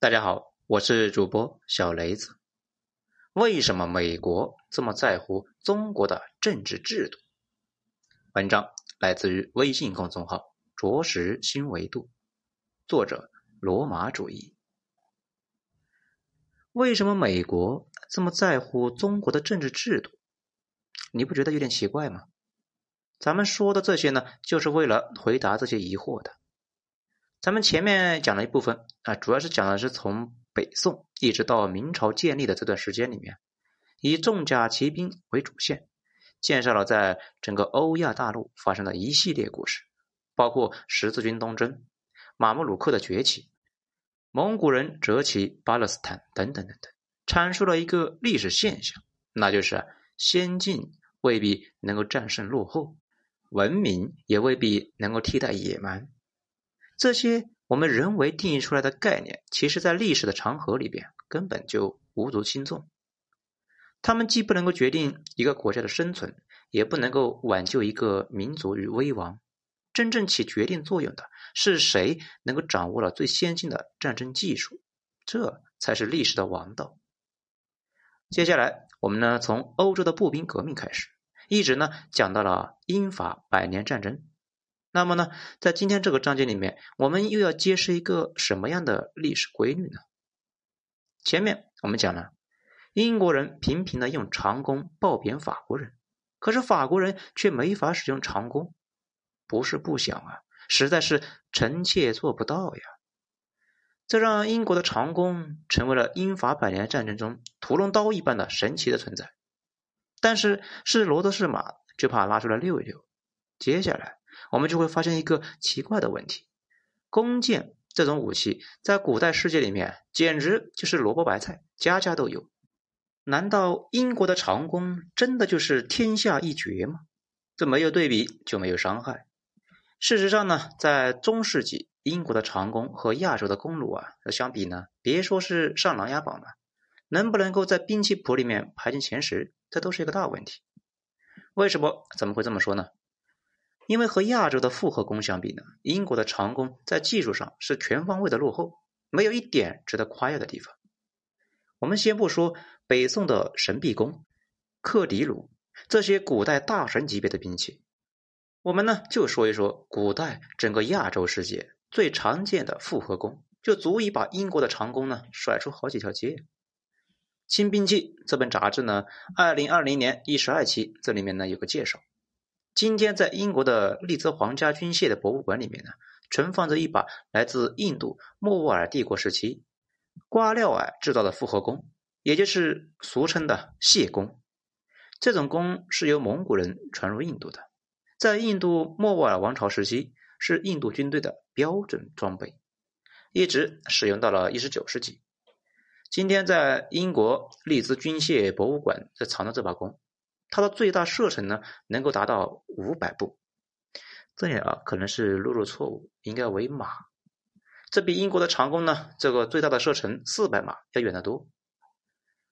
大家好，我是主播小雷子。为什么美国这么在乎中国的政治制度？文章来自于微信公众号“着实新维度”，作者罗马主义。为什么美国这么在乎中国的政治制度？你不觉得有点奇怪吗？咱们说的这些呢，就是为了回答这些疑惑的。咱们前面讲了一部分啊，主要是讲的是从北宋一直到明朝建立的这段时间里面，以重甲骑兵为主线，介绍了在整个欧亚大陆发生的一系列故事，包括十字军东征、马穆鲁克的崛起、蒙古人折起巴勒斯坦等等等等，阐述了一个历史现象，那就是先进未必能够战胜落后，文明也未必能够替代野蛮。这些我们人为定义出来的概念，其实在历史的长河里边根本就无足轻重。他们既不能够决定一个国家的生存，也不能够挽救一个民族于危亡。真正起决定作用的是谁能够掌握了最先进的战争技术，这才是历史的王道。接下来，我们呢从欧洲的步兵革命开始，一直呢讲到了英法百年战争。那么呢，在今天这个章节里面，我们又要揭示一个什么样的历史规律呢？前面我们讲了，英国人频频的用长弓暴贬法国人，可是法国人却没法使用长弓，不是不想啊，实在是臣妾做不到呀。这让英国的长弓成为了英法百年战争中屠龙刀一般的神奇的存在。但是是骡子是马，就怕拉出来溜一溜。接下来。我们就会发现一个奇怪的问题：弓箭这种武器在古代世界里面简直就是萝卜白菜，家家都有。难道英国的长弓真的就是天下一绝吗？这没有对比就没有伤害。事实上呢，在中世纪，英国的长弓和亚洲的弓弩啊相比呢，别说是上琅琊榜了，能不能够在兵器谱里面排进前十，这都是一个大问题。为什么？怎么会这么说呢？因为和亚洲的复合弓相比呢，英国的长弓在技术上是全方位的落后，没有一点值得夸耀的地方。我们先不说北宋的神臂弓、克迪弩这些古代大神级别的兵器，我们呢就说一说古代整个亚洲世界最常见的复合弓，就足以把英国的长弓呢甩出好几条街。《轻兵器》这本杂志呢，二零二零年第十二期，这里面呢有个介绍。今天在英国的利兹皇家军械的博物馆里面呢，存放着一把来自印度莫卧儿帝国时期瓜廖尔制造的复合弓，也就是俗称的谢弓。这种弓是由蒙古人传入印度的，在印度莫卧儿王朝时期是印度军队的标准装备，一直使用到了一十九世纪。今天在英国利兹军械博物馆在藏着这把弓。它的最大射程呢，能够达到五百步。这里啊，可能是录入错误，应该为马。这比英国的长弓呢，这个最大的射程四百码要远得多。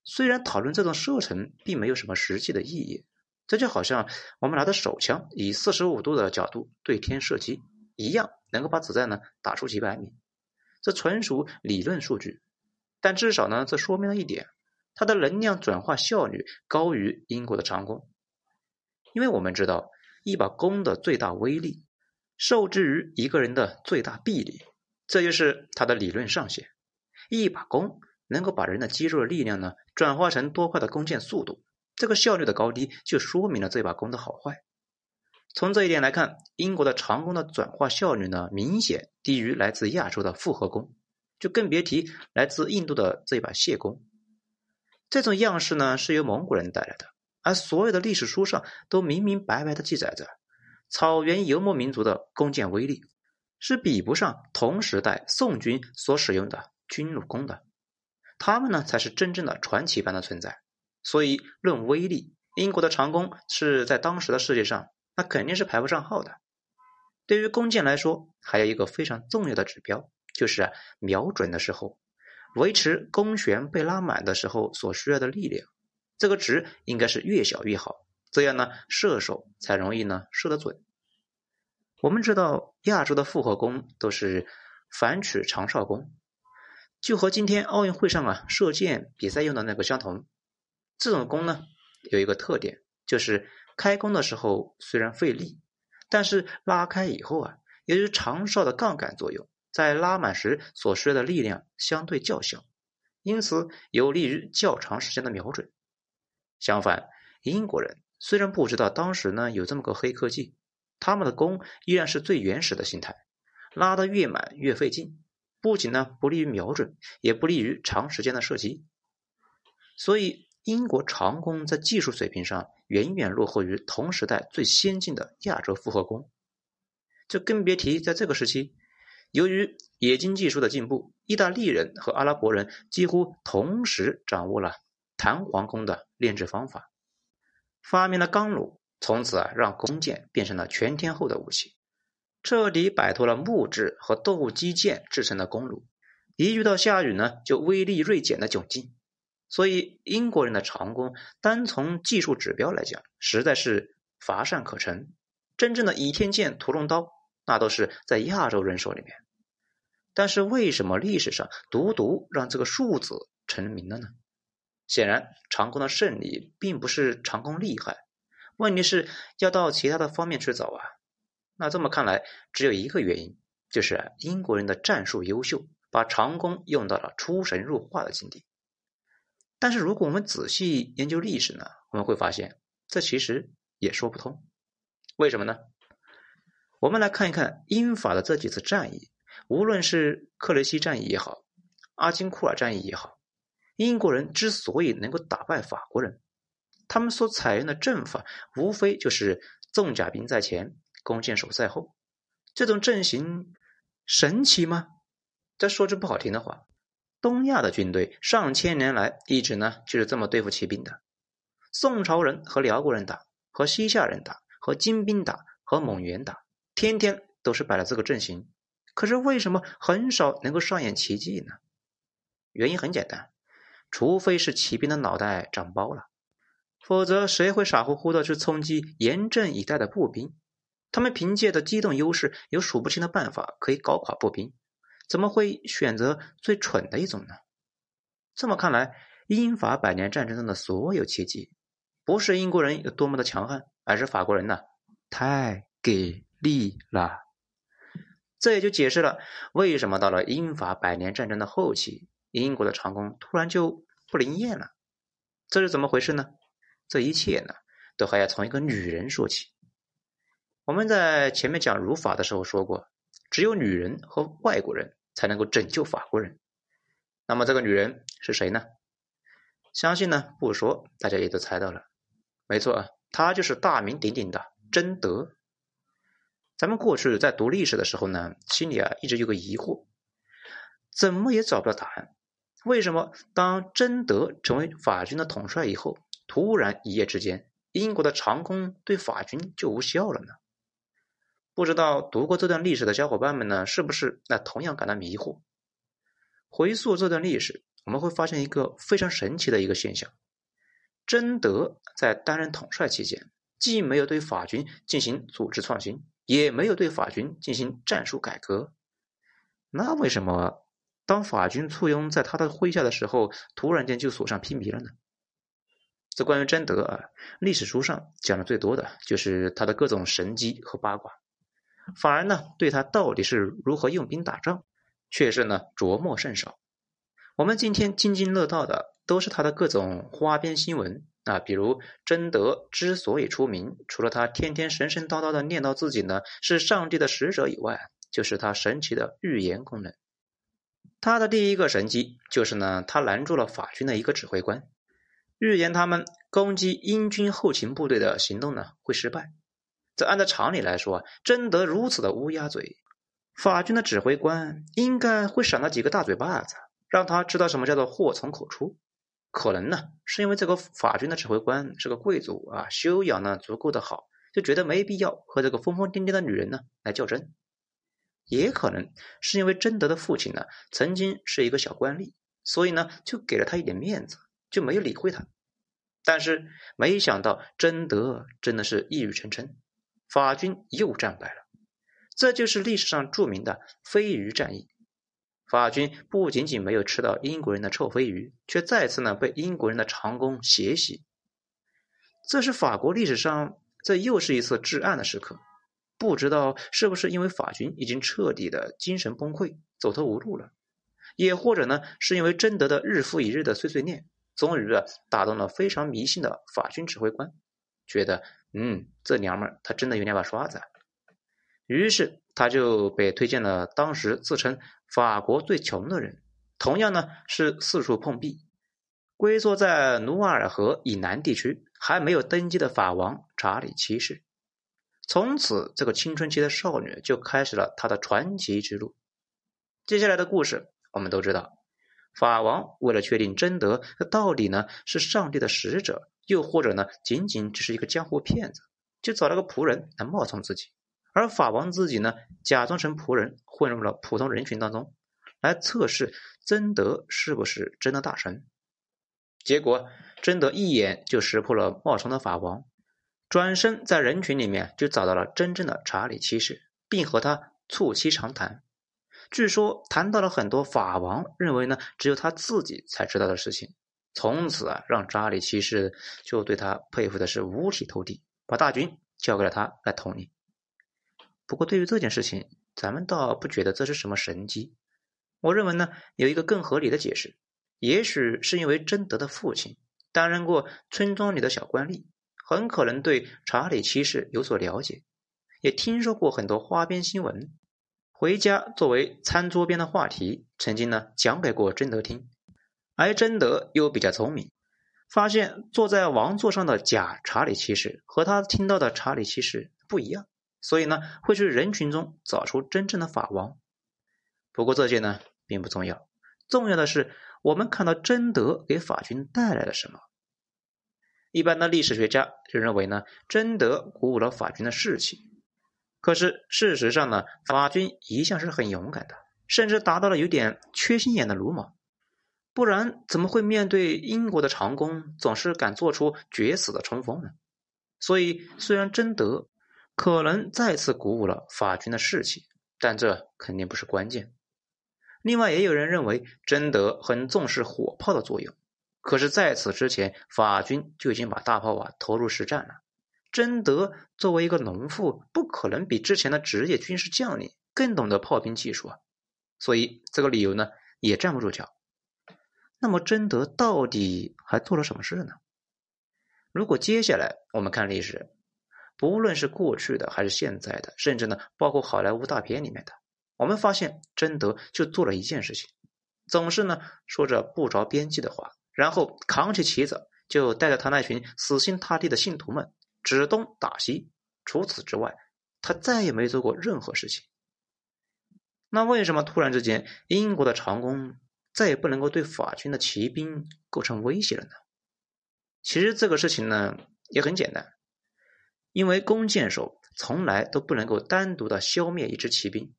虽然讨论这种射程并没有什么实际的意义，这就好像我们拿着手枪以四十五度的角度对天射击一样，能够把子弹呢打出几百米。这纯属理论数据，但至少呢，这说明了一点。它的能量转化效率高于英国的长弓，因为我们知道一把弓的最大威力受制于一个人的最大臂力，这就是它的理论上限。一把弓能够把人的肌肉的力量呢转化成多快的弓箭速度，这个效率的高低就说明了这把弓的好坏。从这一点来看，英国的长弓的转化效率呢明显低于来自亚洲的复合弓，就更别提来自印度的这把谢弓。这种样式呢，是由蒙古人带来的，而所有的历史书上都明明白白的记载着，草原游牧民族的弓箭威力是比不上同时代宋军所使用的军弩弓的，他们呢才是真正的传奇般的存在。所以论威力，英国的长弓是在当时的世界上，那肯定是排不上号的。对于弓箭来说，还有一个非常重要的指标，就是瞄准的时候。维持弓弦被拉满的时候所需要的力量，这个值应该是越小越好，这样呢射手才容易呢射得准。我们知道亚洲的复合弓都是反曲长哨弓，就和今天奥运会上啊射箭比赛用的那个相同。这种弓呢有一个特点，就是开弓的时候虽然费力，但是拉开以后啊，由于长哨的杠杆作用，在拉满时所需的力量相对较小，因此有利于较长时间的瞄准。相反，英国人虽然不知道当时呢有这么个黑科技，他们的弓依然是最原始的形态，拉得越满越费劲，不仅呢不利于瞄准，也不利于长时间的射击。所以，英国长弓在技术水平上远远落后于同时代最先进的亚洲复合弓，就更别提在这个时期，由于冶金技术的进步，意大利人和阿拉伯人几乎同时掌握了弹簧弓的炼制方法，发明了钢弩，从此啊让弓箭变成了全天候的武器，彻底摆脱了木质和斗鸡剑制成的弓弩，一遇到下雨呢就威力锐减的窘境。所以，英国人的长弓单从技术指标来讲，实在是乏善可陈。真正的倚天剑、屠龙刀，那都是在亚洲人手里面。但是，为什么历史上独独让这个数字成名了呢？显然，长弓的胜利并不是长弓厉害，问题是要到其他的方面去找啊。那这么看来，只有一个原因，就是英国人的战术优秀，把长弓用到了出神入化的境地。但是，如果我们仔细研究历史呢，我们会发现这其实也说不通。为什么呢？我们来看一看英法的这几次战役，无论是克雷西战役也好，阿金库尔战役也好，英国人之所以能够打败法国人，他们所采用的阵法无非就是重甲兵在前，弓箭手在后。这种阵型神奇吗？再说句不好听的话。东亚的军队上千年来一直呢就是这么对付骑兵的。宋朝人和辽国人打，和西夏人打，和金兵打，和蒙元打，天天都是摆了这个阵型。可是为什么很少能够上演奇迹呢？原因很简单，除非是骑兵的脑袋长包了，否则谁会傻乎乎的去冲击严阵以待的步兵？他们凭借的机动优势，有数不清的办法可以搞垮步兵。怎么会选择最蠢的一种呢？这么看来，英法百年战争中的所有奇迹，不是英国人有多么的强悍，而是法国人呢太给力了。这也就解释了为什么到了英法百年战争的后期，英国的长弓突然就不灵验了。这是怎么回事呢？这一切呢，都还要从一个女人说起。我们在前面讲儒法的时候说过。只有女人和外国人才能够拯救法国人。那么这个女人是谁呢？相信呢不说，大家也都猜到了。没错啊，她就是大名鼎鼎的贞德。咱们过去在读历史的时候呢，心里啊一直有个疑惑，怎么也找不到答案。为什么当贞德成为法军的统帅以后，突然一夜之间，英国的长弓对法军就无效了呢？不知道读过这段历史的小伙伴们呢，是不是那同样感到迷惑？回溯这段历史，我们会发现一个非常神奇的一个现象：贞德在担任统帅期间，既没有对法军进行组织创新，也没有对法军进行战术改革。那为什么当法军簇拥在他的麾下的时候，突然间就所向披靡了呢？这关于贞德啊，历史书上讲的最多的就是他的各种神机和八卦。反而呢，对他到底是如何用兵打仗，却是呢琢磨甚少。我们今天津津乐道的都是他的各种花边新闻啊，比如贞德之所以出名，除了他天天神神叨叨的念叨自己呢是上帝的使者以外，就是他神奇的预言功能。他的第一个神迹就是呢，他拦住了法军的一个指挥官，预言他们攻击英军后勤部队的行动呢会失败。这按照常理来说，真得如此的乌鸦嘴，法军的指挥官应该会赏他几个大嘴巴子，让他知道什么叫做祸从口出。可能呢，是因为这个法军的指挥官是个贵族啊，修养呢足够的好，就觉得没必要和这个疯疯癫癫的女人呢来较真。也可能是因为贞德的父亲呢曾经是一个小官吏，所以呢就给了他一点面子，就没有理会他。但是没想到贞德真的是一语成谶。法军又战败了，这就是历史上著名的飞鱼战役。法军不仅仅没有吃到英国人的臭鲱鱼，却再次呢被英国人的长弓血洗。这是法国历史上这又是一次至暗的时刻。不知道是不是因为法军已经彻底的精神崩溃，走投无路了，也或者呢是因为贞德的日复一日的碎碎念，终于啊打动了非常迷信的法军指挥官，觉得嗯这娘们儿她真的有两把刷子，于是他就被推荐了当时自称法国最穷的人，同样呢是四处碰壁，龟缩在努瓦尔河以南地区还没有登基的法王查理七世。从此，这个青春期的少女就开始了她的传奇之路。接下来的故事，我们都知道，法王为了确定贞德到底呢是上帝的使者，又或者呢仅仅只是一个江湖骗子，就找了个仆人来冒充自己，而法王自己呢假装成仆人，混入了普通人群当中，来测试贞德是不是真的大神。结果，贞德一眼就识破了冒充的法王。转身在人群里面就找到了真正的查理七世，并和他促膝长谈。据说谈到了很多法王认为呢只有他自己才知道的事情。从此啊，让查理七世就对他佩服的是五体投地，把大军交给了他来统领。不过对于这件事情，咱们倒不觉得这是什么神机。我认为呢有一个更合理的解释，也许是因为贞德的父亲担任过村庄里的小官吏。很可能对查理七世有所了解，也听说过很多花边新闻，回家作为餐桌边的话题，曾经呢讲给过贞德听。而贞德又比较聪明，发现坐在王座上的假查理七世和他听到的查理七世不一样，所以呢会去人群中找出真正的法王。不过这些呢并不重要，重要的是我们看到贞德给法军带来了什么。一般的历史学家就认为呢，贞德鼓舞了法军的士气。可是事实上呢，法军一向是很勇敢的，甚至达到了有点缺心眼的鲁莽。不然怎么会面对英国的长弓，总是敢做出决死的冲锋呢？所以，虽然贞德可能再次鼓舞了法军的士气，但这肯定不是关键。另外，也有人认为贞德很重视火炮的作用。可是，在此之前，法军就已经把大炮啊投入实战了。贞德作为一个农妇，不可能比之前的职业军事将领更懂得炮兵技术啊。所以，这个理由呢也站不住脚。那么，贞德到底还做了什么事呢？如果接下来我们看历史，不论是过去的还是现在的，甚至呢包括好莱坞大片里面的，我们发现贞德就做了一件事情，总是呢说着不着边际的话。然后扛起旗子，就带着他那群死心塌地的信徒们指东打西。除此之外，他再也没做过任何事情。那为什么突然之间，英国的长弓再也不能够对法军的骑兵构成威胁了呢？其实这个事情呢也很简单，因为弓箭手从来都不能够单独的消灭一支骑兵。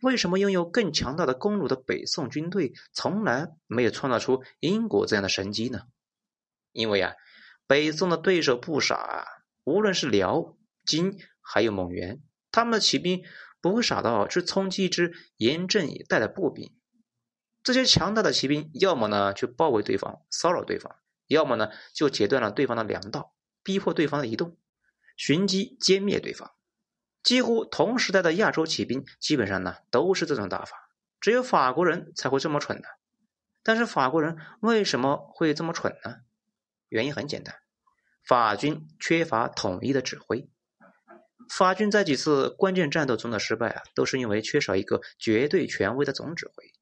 为什么拥有更强大的弓弩的北宋军队从来没有创造出英国这样的神机呢？因为啊，北宋的对手不傻啊，无论是辽、金还有蒙元，他们的骑兵不会傻到去冲击一支严阵以待的步兵。这些强大的骑兵，要么呢去包围对方、骚扰对方，要么呢就截断了对方的粮道，逼迫对方的移动，寻机歼灭对方。几乎同时代的亚洲骑兵，基本上呢都是这种打法，只有法国人才会这么蠢呢。但是法国人为什么会这么蠢呢？原因很简单，法军缺乏统一的指挥。法军在几次关键战斗中的失败啊，都是因为缺少一个绝对权威的总指挥。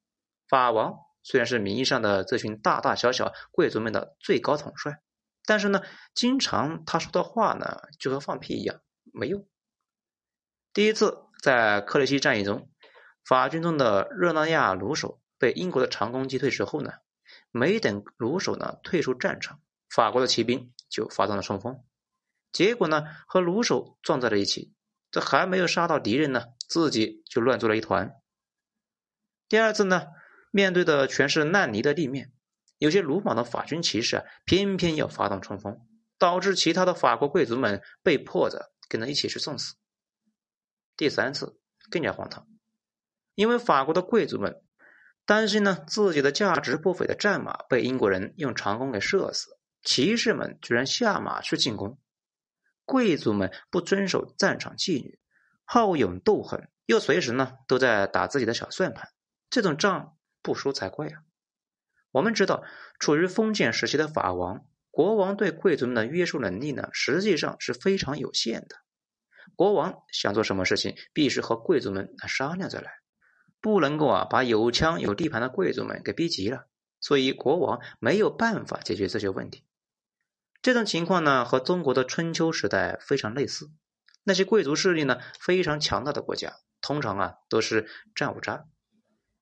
法王虽然是名义上的这群大大小小贵族们的最高统帅，但是呢，经常他说的话呢，就和放屁一样，没用。第一次在克雷西战役中，法军中的热那亚弩手被英国的长弓击退之后呢，没等弩手呢退出战场，法国的骑兵就发动了冲锋，结果呢和弩手撞在了一起，这还没有杀到敌人呢，自己就乱作了一团。第二次呢，面对的全是烂泥的地面，有些鲁莽的法军骑士啊，偏偏要发动冲锋，导致其他的法国贵族们被迫着跟着一起去送死。第三次更加荒唐，因为法国的贵族们担心呢自己的价值不菲的战马被英国人用长弓给射死，骑士们居然下马去进攻。贵族们不遵守战场纪律，好勇斗狠，又随时呢都在打自己的小算盘，这种仗不输才怪啊！我们知道，处于封建时期的法王国王对贵族们的约束能力呢，实际上是非常有限的。国王想做什么事情，必须和贵族们商量着来，不能够啊把有枪有地盘的贵族们给逼急了。所以国王没有办法解决这些问题。这种情况呢，和中国的春秋时代非常类似。那些贵族势力呢，非常强大的国家，通常啊都是战五渣。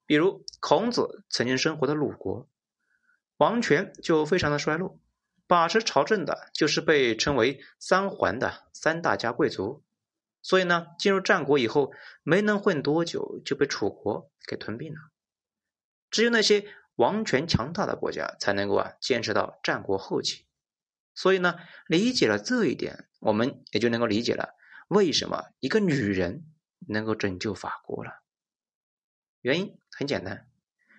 比如孔子曾经生活的鲁国，王权就非常的衰落，把持朝政的就是被称为三桓的三大家贵族。所以呢，进入战国以后，没能混多久就被楚国给吞并了。只有那些王权强大的国家，才能够啊坚持到战国后期。所以呢，理解了这一点，我们也就能够理解了为什么一个女人能够拯救法国了。原因很简单，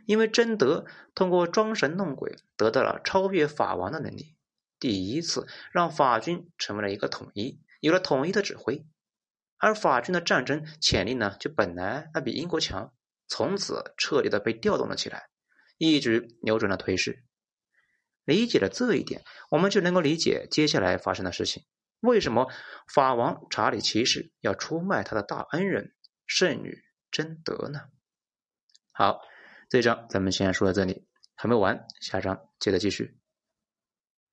因为贞德通过装神弄鬼得到了超越法王的能力，第一次让法军成为了一个统一，有了统一的指挥，而法军的战争潜力呢，就本来那比英国强，从此彻底的被调动了起来，一举扭转了颓势。理解了这一点，我们就能够理解接下来发生的事情。为什么法王查理七世要出卖他的大恩人圣女贞德呢？好，这一章咱们先说到这里，还没完，下章接着继续。